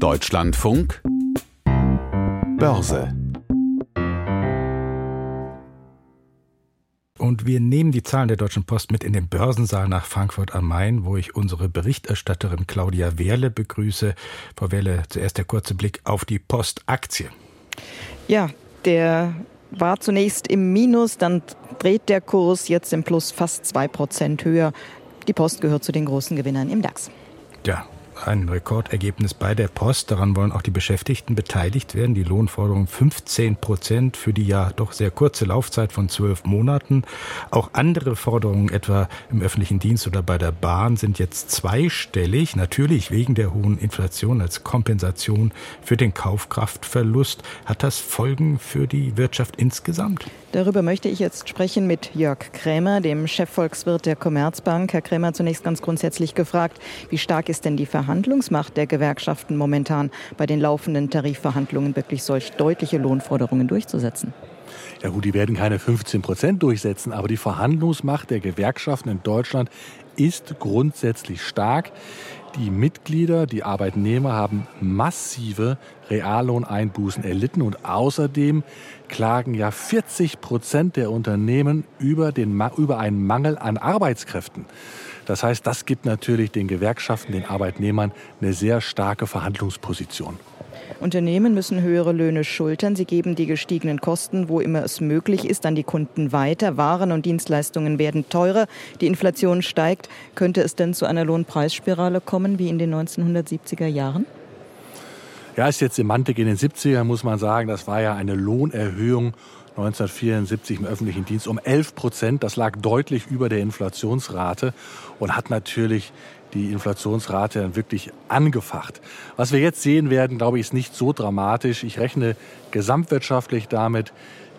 Deutschlandfunk Börse Und wir nehmen die Zahlen der Deutschen Post mit in den Börsensaal nach Frankfurt am Main, wo ich unsere Berichterstatterin Claudia Wehrle begrüße. Frau Wehrle, zuerst der kurze Blick auf die Postaktie. Ja, der war zunächst im Minus, dann dreht der Kurs jetzt im Plus fast zwei Prozent höher. Die Post gehört zu den großen Gewinnern im DAX. Ja, ein Rekordergebnis bei der Post. Daran wollen auch die Beschäftigten beteiligt werden. Die Lohnforderung 15 Prozent für die ja doch sehr kurze Laufzeit von zwölf Monaten. Auch andere Forderungen, etwa im öffentlichen Dienst oder bei der Bahn, sind jetzt zweistellig. Natürlich wegen der hohen Inflation als Kompensation für den Kaufkraftverlust. Hat das Folgen für die Wirtschaft insgesamt? Darüber möchte ich jetzt sprechen mit Jörg Krämer, dem Chefvolkswirt der Commerzbank. Herr Krämer, zunächst ganz grundsätzlich gefragt, wie stark ist denn die Verhandlungsmacht der Gewerkschaften momentan bei den laufenden Tarifverhandlungen wirklich solch deutliche Lohnforderungen durchzusetzen? Ja gut, die werden keine 15 Prozent durchsetzen, aber die Verhandlungsmacht der Gewerkschaften in Deutschland ist grundsätzlich stark. Die Mitglieder, die Arbeitnehmer haben massive Reallohneinbußen erlitten und außerdem klagen ja 40 Prozent der Unternehmen über, den, über einen Mangel an Arbeitskräften. Das heißt, das gibt natürlich den Gewerkschaften, den Arbeitnehmern eine sehr starke Verhandlungsposition. Unternehmen müssen höhere Löhne schultern. Sie geben die gestiegenen Kosten, wo immer es möglich ist, an die Kunden weiter. Waren und Dienstleistungen werden teurer. Die Inflation steigt. Könnte es denn zu einer Lohnpreisspirale kommen wie in den 1970er Jahren? Ja, ist jetzt Semantik in den 70ern, muss man sagen. Das war ja eine Lohnerhöhung 1974 im öffentlichen Dienst um 11 Prozent. Das lag deutlich über der Inflationsrate und hat natürlich die Inflationsrate dann wirklich angefacht. Was wir jetzt sehen werden, glaube ich, ist nicht so dramatisch. Ich rechne gesamtwirtschaftlich damit,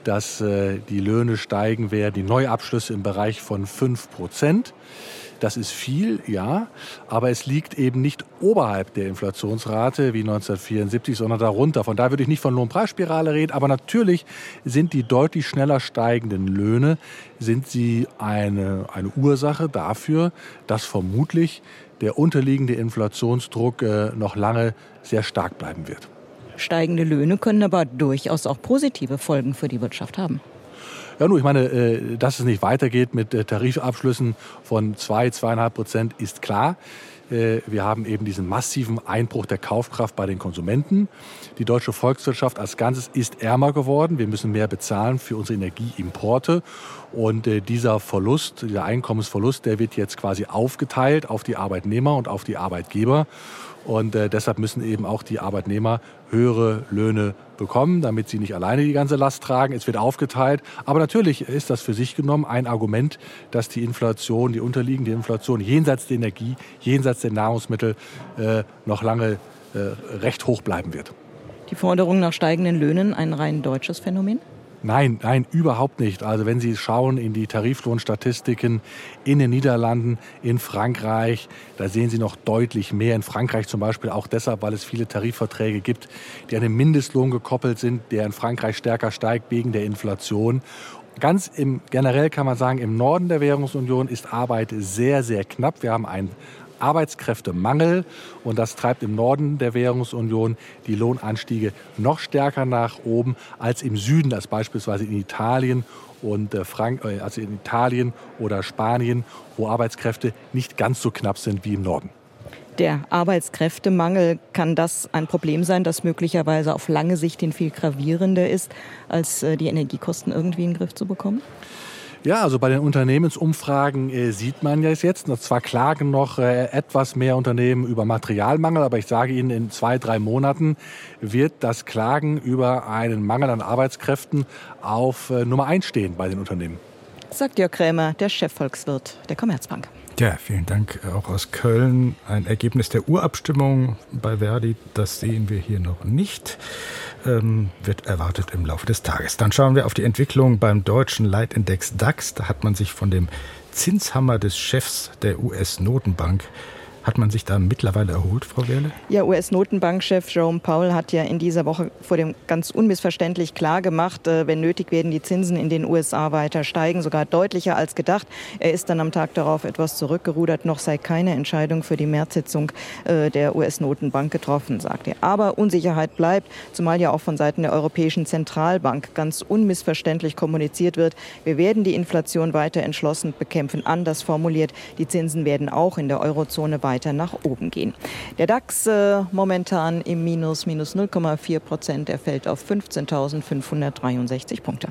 dass äh, die Löhne steigen werden, die Neuabschlüsse im Bereich von 5 Prozent. Das ist viel, ja, aber es liegt eben nicht oberhalb der Inflationsrate wie 1974, sondern darunter. Von daher würde ich nicht von Lohnpreisspirale reden, aber natürlich sind die deutlich schneller steigenden Löhne, sind sie eine, eine Ursache dafür, dass vermutlich der unterliegende Inflationsdruck äh, noch lange sehr stark bleiben wird. Steigende Löhne können aber durchaus auch positive Folgen für die Wirtschaft haben. Ja, nur ich meine, äh, dass es nicht weitergeht mit äh, Tarifabschlüssen von zwei, zweieinhalb Prozent ist klar. Äh, wir haben eben diesen massiven Einbruch der Kaufkraft bei den Konsumenten. Die deutsche Volkswirtschaft als Ganzes ist ärmer geworden. Wir müssen mehr bezahlen für unsere Energieimporte. Und dieser Verlust, dieser Einkommensverlust, der wird jetzt quasi aufgeteilt auf die Arbeitnehmer und auf die Arbeitgeber. Und äh, deshalb müssen eben auch die Arbeitnehmer höhere Löhne bekommen, damit sie nicht alleine die ganze Last tragen. Es wird aufgeteilt. Aber natürlich ist das für sich genommen ein Argument, dass die Inflation, die unterliegende Inflation jenseits der Energie, jenseits der Nahrungsmittel äh, noch lange äh, recht hoch bleiben wird. Die Forderung nach steigenden Löhnen ein rein deutsches Phänomen? Nein, nein, überhaupt nicht. Also wenn Sie schauen in die Tariflohnstatistiken in den Niederlanden, in Frankreich, da sehen Sie noch deutlich mehr. In Frankreich zum Beispiel auch deshalb, weil es viele Tarifverträge gibt, die an den Mindestlohn gekoppelt sind, der in Frankreich stärker steigt wegen der Inflation. Ganz im, generell kann man sagen, im Norden der Währungsunion ist Arbeit sehr, sehr knapp. Wir haben ein Arbeitskräftemangel und das treibt im Norden der Währungsunion die Lohnanstiege noch stärker nach oben als im Süden, als beispielsweise in Italien und äh, Frank äh, also in Italien oder Spanien, wo Arbeitskräfte nicht ganz so knapp sind wie im Norden. Der Arbeitskräftemangel, kann das ein Problem sein, das möglicherweise auf lange Sicht den viel gravierender ist, als äh, die Energiekosten irgendwie in den Griff zu bekommen? Ja, also bei den Unternehmensumfragen äh, sieht man ja jetzt, zwar klagen noch äh, etwas mehr Unternehmen über Materialmangel, aber ich sage Ihnen, in zwei, drei Monaten wird das Klagen über einen Mangel an Arbeitskräften auf äh, Nummer eins stehen bei den Unternehmen. Sagt Jörg Krämer, der Chefvolkswirt der Commerzbank. Ja, vielen Dank auch aus Köln. Ein Ergebnis der Urabstimmung bei Verdi, das sehen wir hier noch nicht, ähm, wird erwartet im Laufe des Tages. Dann schauen wir auf die Entwicklung beim deutschen Leitindex DAX. Da hat man sich von dem Zinshammer des Chefs der US-Notenbank Hat man sich da mittlerweile erholt, Frau Wehrle? Ja, US-Notenbankchef Jerome Powell hat ja in dieser Woche vor dem ganz unmissverständlich klar gemacht, äh, wenn nötig werden die Zinsen in den USA weiter steigen, sogar deutlicher als gedacht. Er ist dann am Tag darauf etwas zurückgerudert. Noch sei keine Entscheidung für die Märzsitzung äh, der US-Notenbank getroffen, sagt er. Aber Unsicherheit bleibt, zumal ja auch von Seiten der Europäischen Zentralbank ganz unmissverständlich kommuniziert wird. Wir werden die Inflation weiter entschlossen bekämpfen. Anders formuliert, die Zinsen werden auch in der Eurozone weiter weiter nach oben gehen. Der DAX äh, momentan im Minus, minus 0,4 Prozent. Er fällt auf 15.563 Punkte.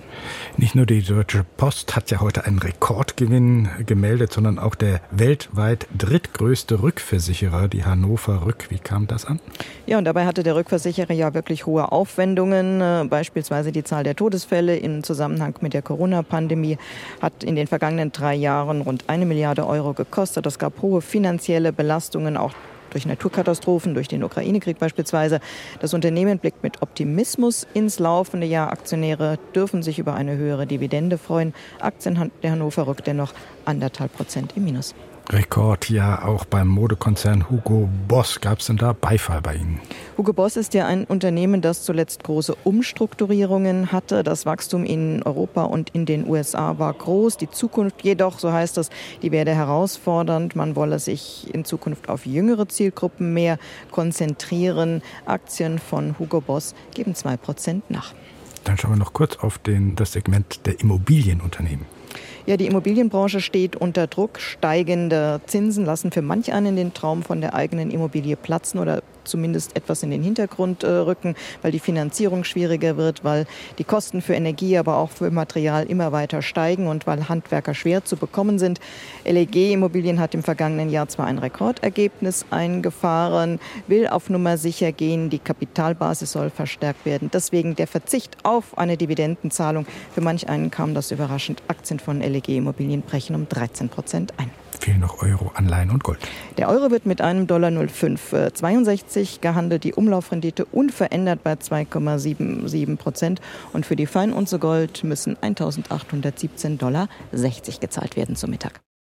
Nicht nur die Deutsche Post hat ja heute einen Rekordgewinn gemeldet, sondern auch der weltweit drittgrößte Rückversicherer, die Hannover Rück. Wie kam das an? Ja, und dabei hatte der Rückversicherer ja wirklich hohe Aufwendungen. Äh, beispielsweise die Zahl der Todesfälle im Zusammenhang mit der Corona-Pandemie hat in den vergangenen drei Jahren rund eine Milliarde Euro gekostet. Es gab hohe finanzielle Belastungen Belastungen auch durch Naturkatastrophen, durch den Ukraine-Krieg beispielsweise. Das Unternehmen blickt mit Optimismus ins laufende Jahr. Aktionäre dürfen sich über eine höhere Dividende freuen. Aktien der Hannover rückt dennoch anderthalb Prozent im Minus. Rekord ja auch beim Modekonzern Hugo Boss. Gab es denn da Beifall bei Ihnen? Hugo Boss ist ja ein Unternehmen, das zuletzt große Umstrukturierungen hatte. Das Wachstum in Europa und in den USA war groß. Die Zukunft jedoch, so heißt es, die werde herausfordernd. Man wolle sich in Zukunft auf jüngere Zielgruppen mehr konzentrieren. Aktien von Hugo Boss geben zwei Prozent nach. Dann schauen wir noch kurz auf den, das Segment der Immobilienunternehmen. Ja, die Immobilienbranche steht unter Druck. Steigende Zinsen lassen für manch einen den Traum von der eigenen Immobilie platzen oder zumindest etwas in den Hintergrund äh, rücken, weil die Finanzierung schwieriger wird, weil die Kosten für Energie, aber auch für Material immer weiter steigen und weil Handwerker schwer zu bekommen sind. LEG Immobilien hat im vergangenen Jahr zwar ein Rekordergebnis eingefahren, will auf Nummer sicher gehen, die Kapitalbasis soll verstärkt werden. Deswegen der Verzicht auf eine Dividendenzahlung. Für manch einen kam das überraschend. Aktien von LEG Immobilien brechen um 13 Prozent ein fehlen noch Euro, Anleihen und Gold. Der Euro wird mit einem Dollar 0,562 äh, gehandelt, die Umlaufrendite unverändert bei 2,77 Prozent. Und für die Feinunze Gold müssen 1817,60 Dollar gezahlt werden zum Mittag.